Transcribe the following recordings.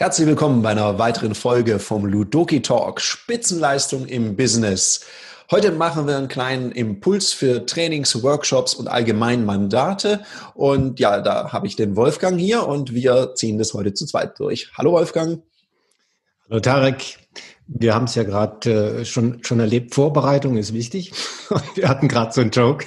Herzlich willkommen bei einer weiteren Folge vom Ludoki Talk Spitzenleistung im Business. Heute machen wir einen kleinen Impuls für Trainings, Workshops und allgemein Mandate. Und ja, da habe ich den Wolfgang hier und wir ziehen das heute zu zweit durch. Hallo Wolfgang. Hallo Tarek. Wir haben es ja gerade äh, schon, schon erlebt. Vorbereitung ist wichtig. Wir hatten gerade so einen Joke.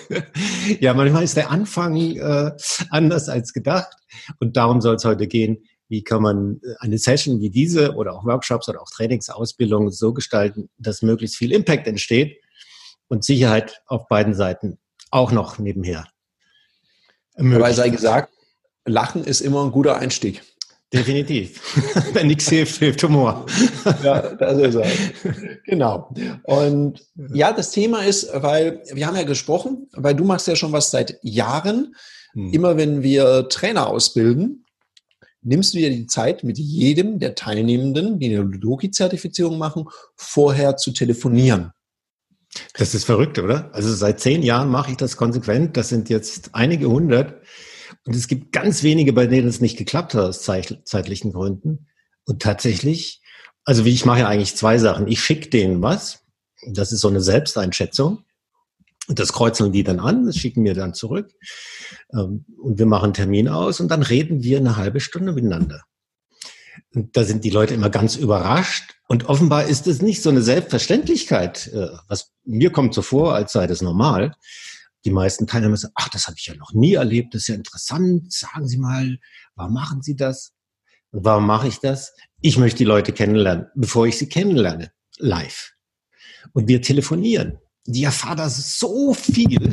ja, manchmal ist der Anfang äh, anders als gedacht. Und darum soll es heute gehen wie kann man äh, eine Session wie diese oder auch Workshops oder auch Trainingsausbildungen so gestalten, dass möglichst viel Impact entsteht und Sicherheit auf beiden Seiten auch noch nebenher. Dabei sei gesagt, Lachen ist immer ein guter Einstieg. Definitiv. Wenn nichts hilft, hilft Humor. ja, das ist er. Genau. Und ja, das Thema ist, weil wir haben ja gesprochen, weil du machst ja schon was seit Jahren. Hm. Immer wenn wir Trainer ausbilden, nimmst du dir die Zeit, mit jedem der Teilnehmenden, die eine Ludoki-Zertifizierung machen, vorher zu telefonieren. Das ist verrückt, oder? Also seit zehn Jahren mache ich das konsequent. Das sind jetzt einige hundert. Und es gibt ganz wenige, bei denen es nicht geklappt hat aus zeitlichen Gründen. Und tatsächlich, also wie ich mache ja eigentlich zwei Sachen. Ich schicke denen was. Das ist so eine Selbsteinschätzung. Und das kreuzeln die dann an, das schicken mir dann zurück. Ähm, und wir machen einen Termin aus und dann reden wir eine halbe Stunde miteinander. Und da sind die Leute immer ganz überrascht. Und offenbar ist es nicht so eine Selbstverständlichkeit, äh, was mir kommt so vor, als sei das normal. Die meisten Teilnehmer sagen, ach, das habe ich ja noch nie erlebt, das ist ja interessant. Sagen Sie mal, warum machen Sie das? Und warum mache ich das? Ich möchte die Leute kennenlernen, bevor ich sie kennenlerne, live. Und wir telefonieren die erfahren da so viel,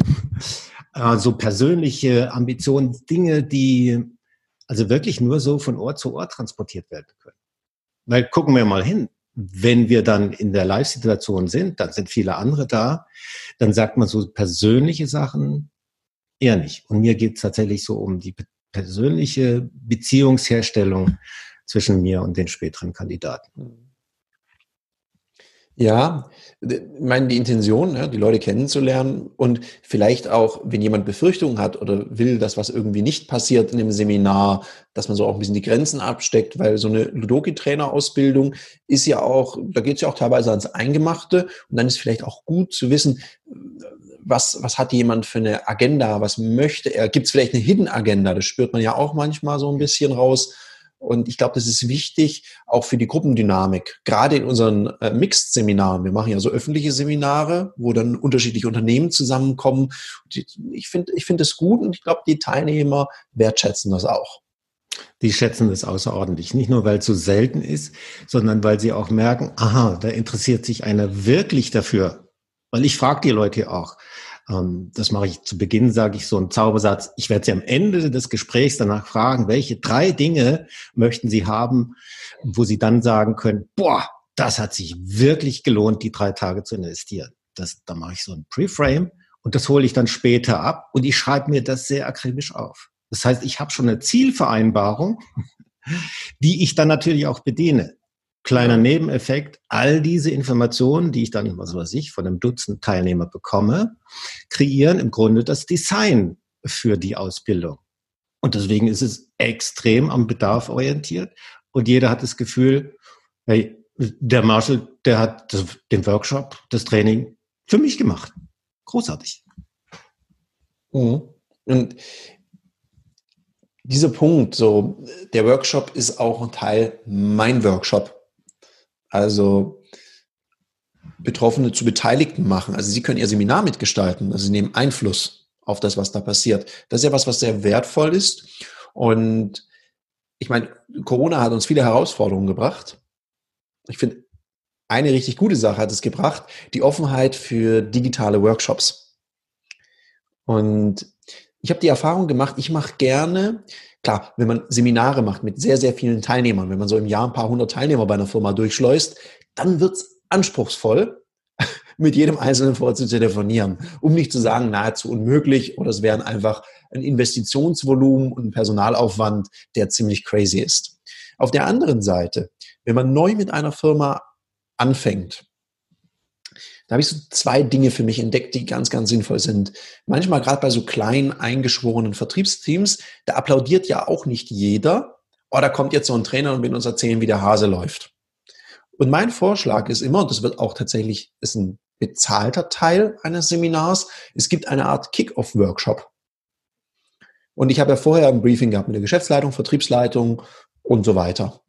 äh, so persönliche Ambitionen, Dinge, die also wirklich nur so von Ort zu Ort transportiert werden können. Weil gucken wir mal hin, wenn wir dann in der Live-Situation sind, dann sind viele andere da, dann sagt man so persönliche Sachen eher nicht. Und mir geht es tatsächlich so um die persönliche Beziehungsherstellung zwischen mir und den späteren Kandidaten. Ja, ich meine, die Intention, ja, die Leute kennenzulernen und vielleicht auch, wenn jemand Befürchtungen hat oder will, dass was irgendwie nicht passiert in dem Seminar, dass man so auch ein bisschen die Grenzen absteckt, weil so eine Ludoki-Trainer-Ausbildung ist ja auch, da geht es ja auch teilweise ans Eingemachte und dann ist vielleicht auch gut zu wissen, was, was hat jemand für eine Agenda, was möchte er, gibt es vielleicht eine Hidden Agenda, das spürt man ja auch manchmal so ein bisschen raus und ich glaube, das ist wichtig auch für die Gruppendynamik. Gerade in unseren äh, Mixed-Seminaren. Wir machen ja so öffentliche Seminare, wo dann unterschiedliche Unternehmen zusammenkommen. Ich finde ich finde es gut und ich glaube, die Teilnehmer wertschätzen das auch. Die schätzen das außerordentlich. Nicht nur, weil es so selten ist, sondern weil sie auch merken, aha, da interessiert sich einer wirklich dafür. Weil ich frage die Leute auch, das mache ich zu Beginn, sage ich so einen Zaubersatz. Ich werde Sie am Ende des Gesprächs danach fragen, welche drei Dinge möchten Sie haben, wo Sie dann sagen können, boah, das hat sich wirklich gelohnt, die drei Tage zu investieren. Das, da mache ich so ein Preframe und das hole ich dann später ab und ich schreibe mir das sehr akribisch auf. Das heißt, ich habe schon eine Zielvereinbarung, die ich dann natürlich auch bediene. Kleiner Nebeneffekt, all diese Informationen, die ich dann, was weiß ich, von einem Dutzend Teilnehmer bekomme, kreieren im Grunde das Design für die Ausbildung. Und deswegen ist es extrem am Bedarf orientiert und jeder hat das Gefühl, hey, der Marshall, der hat den Workshop, das Training für mich gemacht. Großartig. Mhm. Und dieser Punkt, so, der Workshop ist auch ein Teil mein Workshop. Also Betroffene zu Beteiligten machen. Also sie können ihr Seminar mitgestalten. Also sie nehmen Einfluss auf das, was da passiert. Das ist ja was, was sehr wertvoll ist. Und ich meine, Corona hat uns viele Herausforderungen gebracht. Ich finde, eine richtig gute Sache hat es gebracht, die Offenheit für digitale Workshops. Und ich habe die Erfahrung gemacht, ich mache gerne Klar, wenn man Seminare macht mit sehr, sehr vielen Teilnehmern, wenn man so im Jahr ein paar hundert Teilnehmer bei einer Firma durchschleust, dann wird's anspruchsvoll, mit jedem Einzelnen vorher zu telefonieren, um nicht zu sagen, nahezu unmöglich oder es wären einfach ein Investitionsvolumen und ein Personalaufwand, der ziemlich crazy ist. Auf der anderen Seite, wenn man neu mit einer Firma anfängt, Da habe ich so zwei Dinge für mich entdeckt, die ganz, ganz sinnvoll sind. Manchmal gerade bei so kleinen, eingeschworenen Vertriebsteams, da applaudiert ja auch nicht jeder. Oh, da kommt jetzt so ein Trainer und will uns erzählen, wie der Hase läuft. Und mein Vorschlag ist immer, und das wird auch tatsächlich, ist ein bezahlter Teil eines Seminars, es gibt eine Art Kick-Off-Workshop. Und ich habe ja vorher ein Briefing gehabt mit der Geschäftsleitung, Vertriebsleitung und so weiter.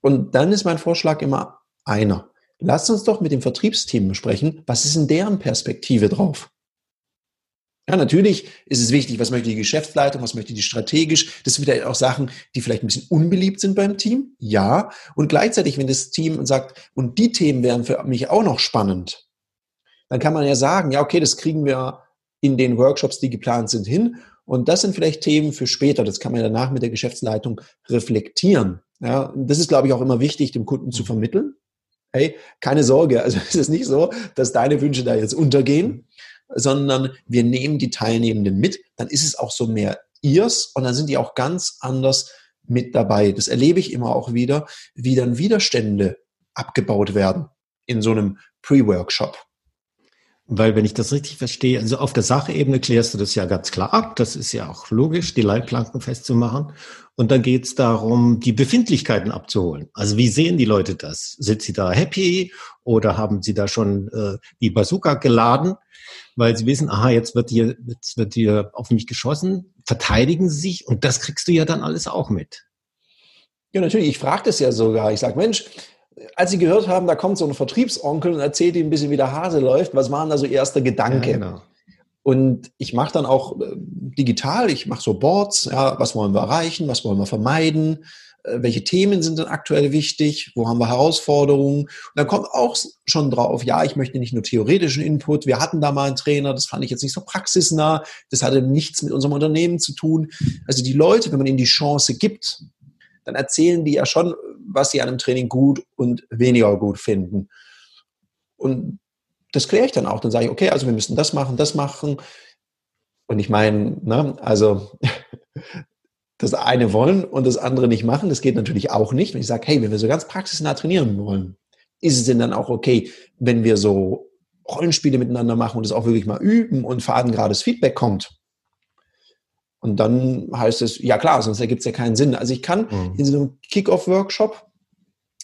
Und dann ist mein Vorschlag immer einer. Lasst uns doch mit dem Vertriebsteam besprechen, was ist in deren Perspektive drauf? Ja, natürlich ist es wichtig, was möchte die Geschäftsleitung, was möchte die strategisch. Das sind vielleicht auch Sachen, die vielleicht ein bisschen unbeliebt sind beim Team. Ja. Und gleichzeitig, wenn das Team sagt, und die Themen wären für mich auch noch spannend, dann kann man ja sagen, ja, okay, das kriegen wir in den Workshops, die geplant sind, hin. Und das sind vielleicht Themen für später. Das kann man danach mit der Geschäftsleitung reflektieren. Ja, das ist, glaube ich, auch immer wichtig, dem Kunden zu vermitteln hey, keine Sorge, also es ist nicht so, dass deine Wünsche da jetzt untergehen, sondern wir nehmen die Teilnehmenden mit, dann ist es auch so mehr ihrs und dann sind die auch ganz anders mit dabei. Das erlebe ich immer auch wieder, wie dann Widerstände abgebaut werden in so einem Pre-Workshop. Weil, wenn ich das richtig verstehe, also auf der Sachebene klärst du das ja ganz klar ab. Das ist ja auch logisch, die Leitplanken festzumachen. Und dann geht es darum, die Befindlichkeiten abzuholen. Also wie sehen die Leute das? Sind sie da happy oder haben sie da schon äh, die Bazooka geladen, weil sie wissen, aha, jetzt wird hier, jetzt wird hier auf mich geschossen, verteidigen sie sich und das kriegst du ja dann alles auch mit. Ja, natürlich. Ich frage das ja sogar. Ich sage, Mensch, als Sie gehört haben, da kommt so ein Vertriebsonkel und erzählt Ihnen ein bisschen, wie der Hase läuft, was war denn da so erster Gedanke? Ja, genau. Und ich mache dann auch äh, digital, ich mache so Boards, ja, was wollen wir erreichen, was wollen wir vermeiden, äh, welche Themen sind denn aktuell wichtig, wo haben wir Herausforderungen. Und dann kommt auch schon drauf, ja, ich möchte nicht nur theoretischen Input, wir hatten da mal einen Trainer, das fand ich jetzt nicht so praxisnah, das hatte nichts mit unserem Unternehmen zu tun. Also die Leute, wenn man ihnen die Chance gibt, dann erzählen die ja schon, was sie an einem Training gut und weniger gut finden. Und das kläre ich dann auch. Dann sage ich, okay, also wir müssen das machen, das machen. Und ich meine, ne, also das eine wollen und das andere nicht machen, das geht natürlich auch nicht. Wenn ich sage, hey, wenn wir so ganz praxisnah trainieren wollen, ist es denn dann auch okay, wenn wir so Rollenspiele miteinander machen und es auch wirklich mal üben und fadengerades Feedback kommt? Und dann heißt es, ja klar, sonst ergibt es ja keinen Sinn. Also ich kann mhm. in so einem Kick-Off-Workshop,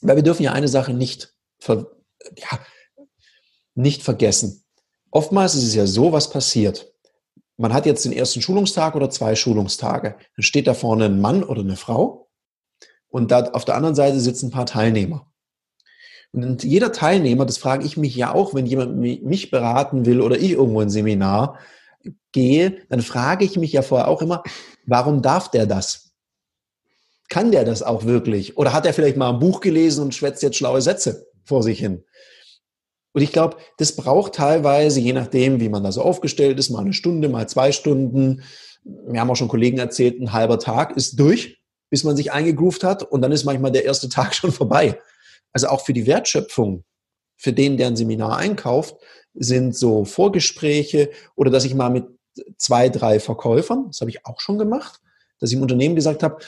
weil wir dürfen ja eine Sache nicht, ver, ja, nicht vergessen. Oftmals ist es ja so, was passiert. Man hat jetzt den ersten Schulungstag oder zwei Schulungstage. Dann steht da vorne ein Mann oder eine Frau und da auf der anderen Seite sitzen ein paar Teilnehmer. Und jeder Teilnehmer, das frage ich mich ja auch, wenn jemand mich beraten will oder ich irgendwo ein Seminar, gehe, dann frage ich mich ja vorher auch immer, warum darf der das? Kann der das auch wirklich? Oder hat er vielleicht mal ein Buch gelesen und schwätzt jetzt schlaue Sätze vor sich hin? Und ich glaube, das braucht teilweise, je nachdem, wie man da so aufgestellt ist, mal eine Stunde, mal zwei Stunden. Wir haben auch schon Kollegen erzählt, ein halber Tag ist durch, bis man sich eingegroovt hat und dann ist manchmal der erste Tag schon vorbei. Also auch für die Wertschöpfung, für den, der ein Seminar einkauft, sind so Vorgespräche oder dass ich mal mit zwei, drei Verkäufern, das habe ich auch schon gemacht, dass ich im Unternehmen gesagt habe,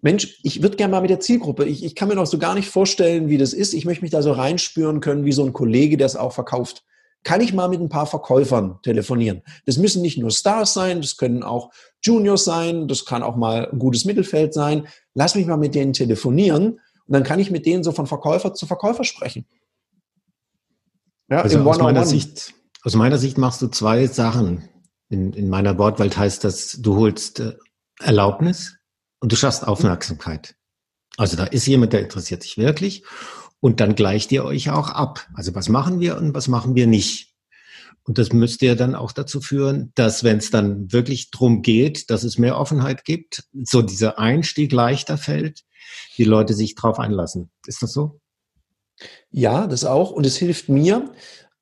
Mensch, ich würde gerne mal mit der Zielgruppe, ich, ich kann mir noch so gar nicht vorstellen, wie das ist. Ich möchte mich da so reinspüren können, wie so ein Kollege, der es auch verkauft. Kann ich mal mit ein paar Verkäufern telefonieren? Das müssen nicht nur Stars sein, das können auch Juniors sein, das kann auch mal ein gutes Mittelfeld sein. Lass mich mal mit denen telefonieren und dann kann ich mit denen so von Verkäufer zu Verkäufer sprechen. Ja, also aus meiner, Sicht, aus meiner Sicht machst du zwei Sachen. In, in meiner Wortwelt heißt das, du holst äh, Erlaubnis und du schaffst Aufmerksamkeit. Also da ist jemand, der interessiert sich wirklich und dann gleicht ihr euch auch ab. Also was machen wir und was machen wir nicht? Und das müsste ja dann auch dazu führen, dass wenn es dann wirklich drum geht, dass es mehr Offenheit gibt, so dieser Einstieg leichter fällt, die Leute sich drauf einlassen. Ist das so? Ja, das auch. Und es hilft mir,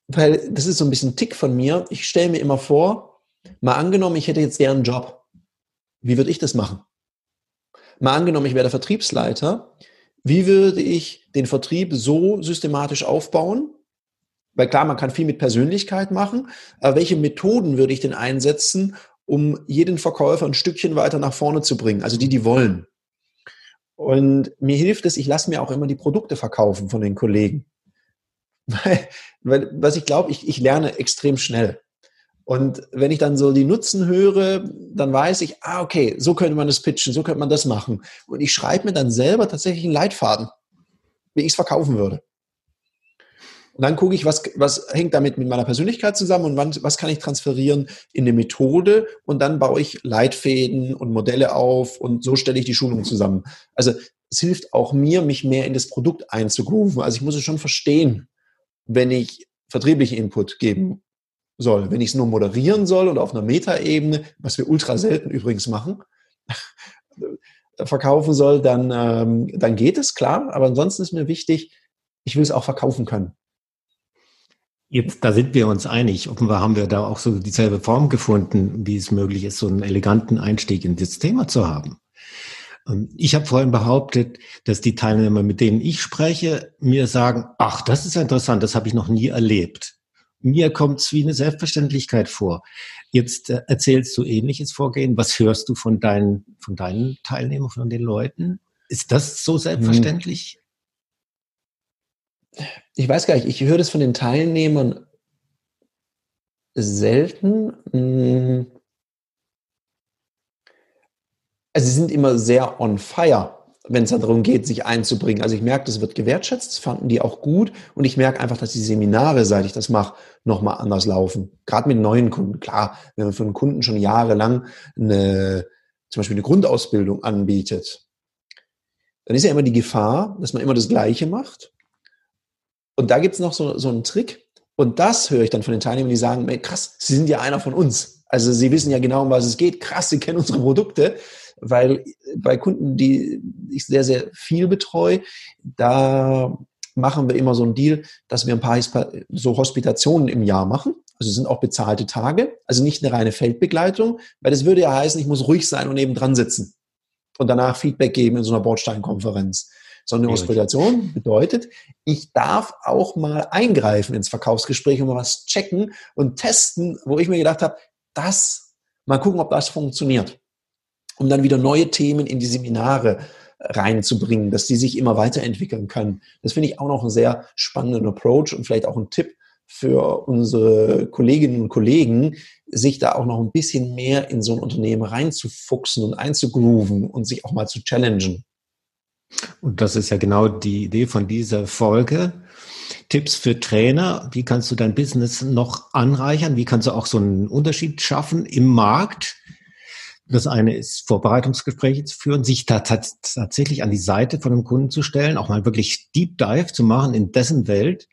weil das ist so ein bisschen Tick von mir. Ich stelle mir immer vor, mal angenommen, ich hätte jetzt deren Job. Wie würde ich das machen? Mal angenommen, ich wäre der Vertriebsleiter. Wie würde ich den Vertrieb so systematisch aufbauen? Weil klar, man kann viel mit Persönlichkeit machen, aber welche Methoden würde ich denn einsetzen, um jeden Verkäufer ein Stückchen weiter nach vorne zu bringen? Also die, die wollen. Und mir hilft es, ich lasse mir auch immer die Produkte verkaufen von den Kollegen. Weil, weil was ich glaube, ich, ich lerne extrem schnell. Und wenn ich dann so die Nutzen höre, dann weiß ich, ah, okay, so könnte man das pitchen, so könnte man das machen. Und ich schreibe mir dann selber tatsächlich einen Leitfaden, wie ich es verkaufen würde. Und dann gucke ich, was, was hängt damit mit meiner Persönlichkeit zusammen und wann, was kann ich transferieren in eine Methode und dann baue ich Leitfäden und Modelle auf und so stelle ich die Schulung zusammen. Also es hilft auch mir, mich mehr in das Produkt einzugrooven. Also ich muss es schon verstehen, wenn ich vertrieblichen Input geben soll. Wenn ich es nur moderieren soll oder auf einer Metaebene, was wir ultra selten übrigens machen, verkaufen soll, dann, ähm, dann geht es, klar. Aber ansonsten ist mir wichtig, ich will es auch verkaufen können. Jetzt, da sind wir uns einig. Offenbar haben wir da auch so dieselbe Form gefunden, wie es möglich ist, so einen eleganten Einstieg in das Thema zu haben. Ähm, ich habe vorhin behauptet, dass die Teilnehmer, mit denen ich spreche, mir sagen, ach, das ist interessant, das habe ich noch nie erlebt. Mir kommt es wie eine Selbstverständlichkeit vor. Jetzt äh, erzählst du ähnliches Vorgehen. Was hörst du von deinen, von deinen Teilnehmern, von den Leuten? Ist das so selbstverständlich? Ich weiß gar nicht, ich höre das von den Teilnehmern selten. Hm. Also sie sind immer sehr on fire, wenn es darum geht, sich einzubringen. Also ich merke, das wird gewertschätzt, das fanden die auch gut. Und ich merke einfach, dass die Seminare, seit ich das mache, nochmal anders laufen. Gerade mit neuen Kunden. Klar, wenn man für einen Kunden schon jahrelang eine, zum Beispiel eine Grundausbildung anbietet, dann ist ja immer die Gefahr, dass man immer das Gleiche macht und da gibt's noch so, so einen Trick. Und das höre ich dann von den Teilnehmern, die sagen, krass, Sie sind ja einer von uns. Also Sie wissen ja genau, um was es geht. Krass, Sie kennen unsere Produkte. Weil bei Kunden, die ich sehr, sehr viel betreue, da machen wir immer so einen Deal, dass wir ein paar so Hospitationen im Jahr machen. Also es sind auch bezahlte Tage, also nicht eine reine Feldbegleitung, weil das würde ja heißen, ich muss ruhig sein und nebendran sitzen und danach Feedback geben in so einer Bordsteinkonferenz. So eine Hospitation bedeutet, ich darf auch mal eingreifen ins Verkaufsgespräch und mal was checken und testen, wo ich mir gedacht habe, das, mal gucken, ob das funktioniert. Um dann wieder neue Themen in die Seminare reinzubringen, dass die sich immer weiterentwickeln können. Das finde ich auch noch einen sehr spannenden Approach und vielleicht auch ein Tipp für unsere Kolleginnen und Kollegen, sich da auch noch ein bisschen mehr in so ein Unternehmen reinzufuchsen und einzugrooven und sich auch mal zu challengen. Und das ist ja genau die Idee von dieser Folge. Tipps für Trainer. Wie kannst du dein Business noch anreichern? Wie kannst du auch so einen Unterschied schaffen im Markt? Das eine ist, Vorbereitungsgespräche zu führen, sich tatsächlich an die Seite von einem Kunden zu stellen, auch mal wirklich Deep Dive zu machen in dessen Welt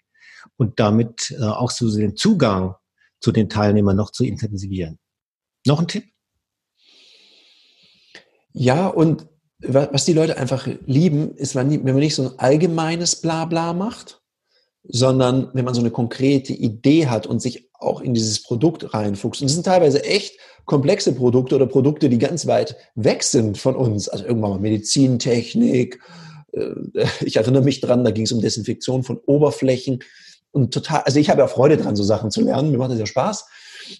und damit äh, auch so den Zugang zu den Teilnehmern noch zu intensivieren. Noch ein Tipp? Ja, und was die Leute einfach lieben, ist, wenn man nicht so ein allgemeines Blabla macht, sondern wenn man so eine konkrete Idee hat und sich auch in dieses Produkt reinfuchst. Und es sind teilweise echt komplexe Produkte oder Produkte, die ganz weit weg sind von uns. Also irgendwann mal Medizintechnik. Äh, ich erinnere mich dran, da ging es um Desinfektion von Oberflächen. Und total, also ich habe ja Freude dran, so Sachen zu lernen. Mir macht das ja Spaß.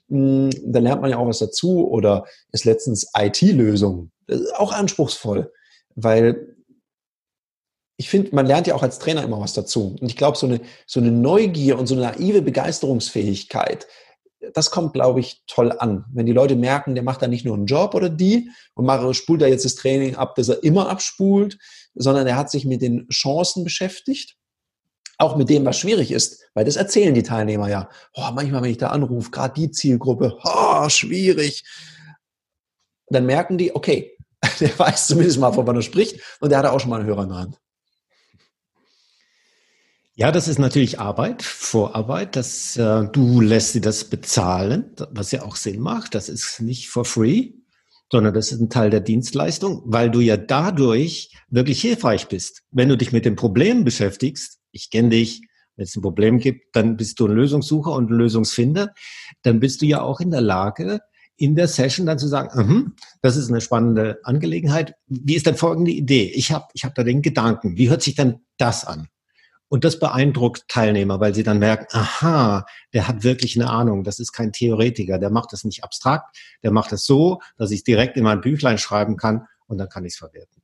Hm, da lernt man ja auch was dazu. Oder ist letztens IT-Lösungen auch anspruchsvoll, weil ich finde, man lernt ja auch als Trainer immer was dazu. Und ich glaube, so eine, so eine Neugier und so eine naive Begeisterungsfähigkeit, das kommt, glaube ich, toll an. Wenn die Leute merken, der macht da nicht nur einen Job oder die und macht, spult da jetzt das Training ab, dass er immer abspult, sondern er hat sich mit den Chancen beschäftigt. Auch mit dem, was schwierig ist, weil das erzählen die Teilnehmer ja. Oh, manchmal, wenn ich da anrufe, gerade die Zielgruppe, oh, schwierig. Dann merken die, okay, der weiß zumindest mal, wovon er spricht und der hat auch schon mal einen Hörer in der Hand. Ja, das ist natürlich Arbeit, Vorarbeit. Das, äh, du lässt sie das bezahlen, was ja auch Sinn macht. Das ist nicht for free, sondern das ist ein Teil der Dienstleistung, weil du ja dadurch wirklich hilfreich bist. Wenn du dich mit dem Problem beschäftigst, ich kenne dich, wenn es ein Problem gibt, dann bist du ein Lösungssucher und ein Lösungsfinder, dann bist du ja auch in der Lage, in der Session dann zu sagen, uh -huh, das ist eine spannende Angelegenheit. Wie ist denn folgende Idee? Ich habe ich hab da den Gedanken. Wie hört sich denn das an? Und das beeindruckt Teilnehmer, weil sie dann merken, aha, der hat wirklich eine Ahnung. Das ist kein Theoretiker. Der macht das nicht abstrakt. Der macht es so, dass ich direkt in mein Büchlein schreiben kann und dann kann ich es verwerten.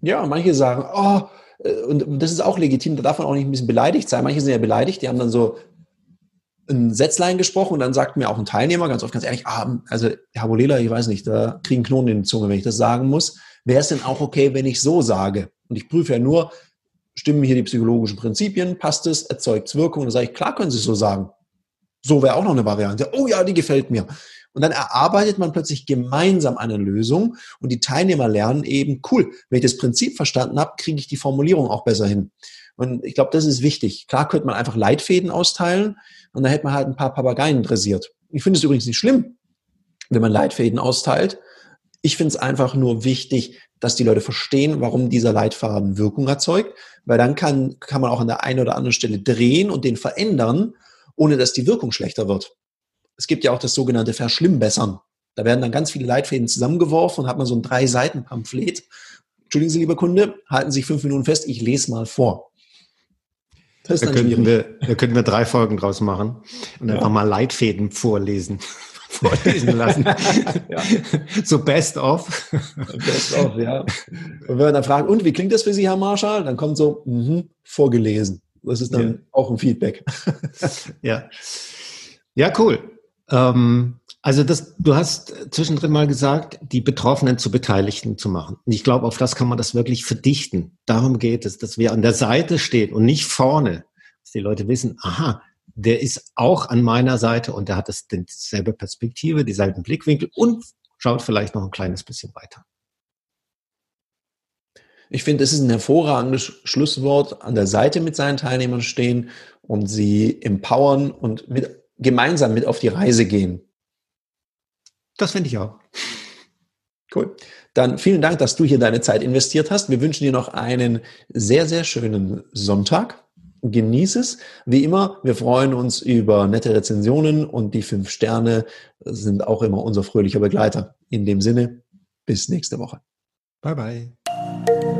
Ja, manche sagen, oh, äh, und das ist auch legitim, da darf man auch nicht ein bisschen beleidigt sein. Manche sind ja beleidigt, die haben dann so ein Sätzlein gesprochen und dann sagt mir auch ein Teilnehmer ganz oft ganz ehrlich, ah, also Herr Bolela, ich weiß nicht, da kriegen Knoten in die Zunge, wenn ich das sagen muss. Wäre es denn auch okay, wenn ich so sage? Und ich prüfe ja nur, stimmen hier die psychologischen Prinzipien, passt es, erzeugt es Wirkung? Und dann sage ich, klar können Sie es so sagen. So wäre auch noch eine Variante. Oh ja, die gefällt mir. Und dann erarbeitet man plötzlich gemeinsam eine Lösung und die Teilnehmer lernen eben, cool, wenn ich das Prinzip verstanden habe, kriege ich die Formulierung auch besser hin. Und ich glaube, das ist wichtig. Klar könnte man einfach Leitfäden austeilen und dann hätte man halt ein paar Papageien dressiert. Ich finde es übrigens nicht schlimm, wenn man Leitfäden austeilt. Ich finde es einfach nur wichtig, dass die Leute verstehen, warum dieser Leitfaden Wirkung erzeugt, weil dann kann, kann man auch an der einen oder anderen Stelle drehen und den verändern, ohne dass die Wirkung schlechter wird. Es gibt ja auch das sogenannte Verschlimmbessern. Da werden dann ganz viele Leitfäden zusammengeworfen und hat man so ein drei Seiten Pamphlet. Entschuldigen Sie, lieber Kunde, halten Sie sich fünf Minuten fest, ich lese mal vor. Das da, könnten wir, da könnten wir drei Folgen draus machen und ja. einfach mal Leitfäden vorlesen. vorlesen lassen. ja. So best of. Best of, ja. Und wenn man dann fragt, und wie klingt das für Sie, Herr Marschall? Dann kommt so, mh, vorgelesen. Das ist dann ja. auch ein Feedback. ja. Ja, cool. Ähm, also das, du hast zwischendrin mal gesagt, die Betroffenen zu Beteiligten zu machen. Und ich glaube, auf das kann man das wirklich verdichten. Darum geht es, dass wir an der Seite stehen und nicht vorne, dass die Leute wissen, aha, der ist auch an meiner Seite und der hat das, dieselbe Perspektive, dieselben Blickwinkel und schaut vielleicht noch ein kleines bisschen weiter. Ich finde, es ist ein hervorragendes Schlusswort, an der Seite mit seinen Teilnehmern stehen und sie empowern und mit, gemeinsam mit auf die Reise gehen. Das finde ich auch. Cool. Dann vielen Dank, dass du hier deine Zeit investiert hast. Wir wünschen dir noch einen sehr, sehr schönen Sonntag. Genieß es. Wie immer, wir freuen uns über nette Rezensionen und die fünf Sterne sind auch immer unser fröhlicher Begleiter. In dem Sinne, bis nächste Woche. Bye, bye.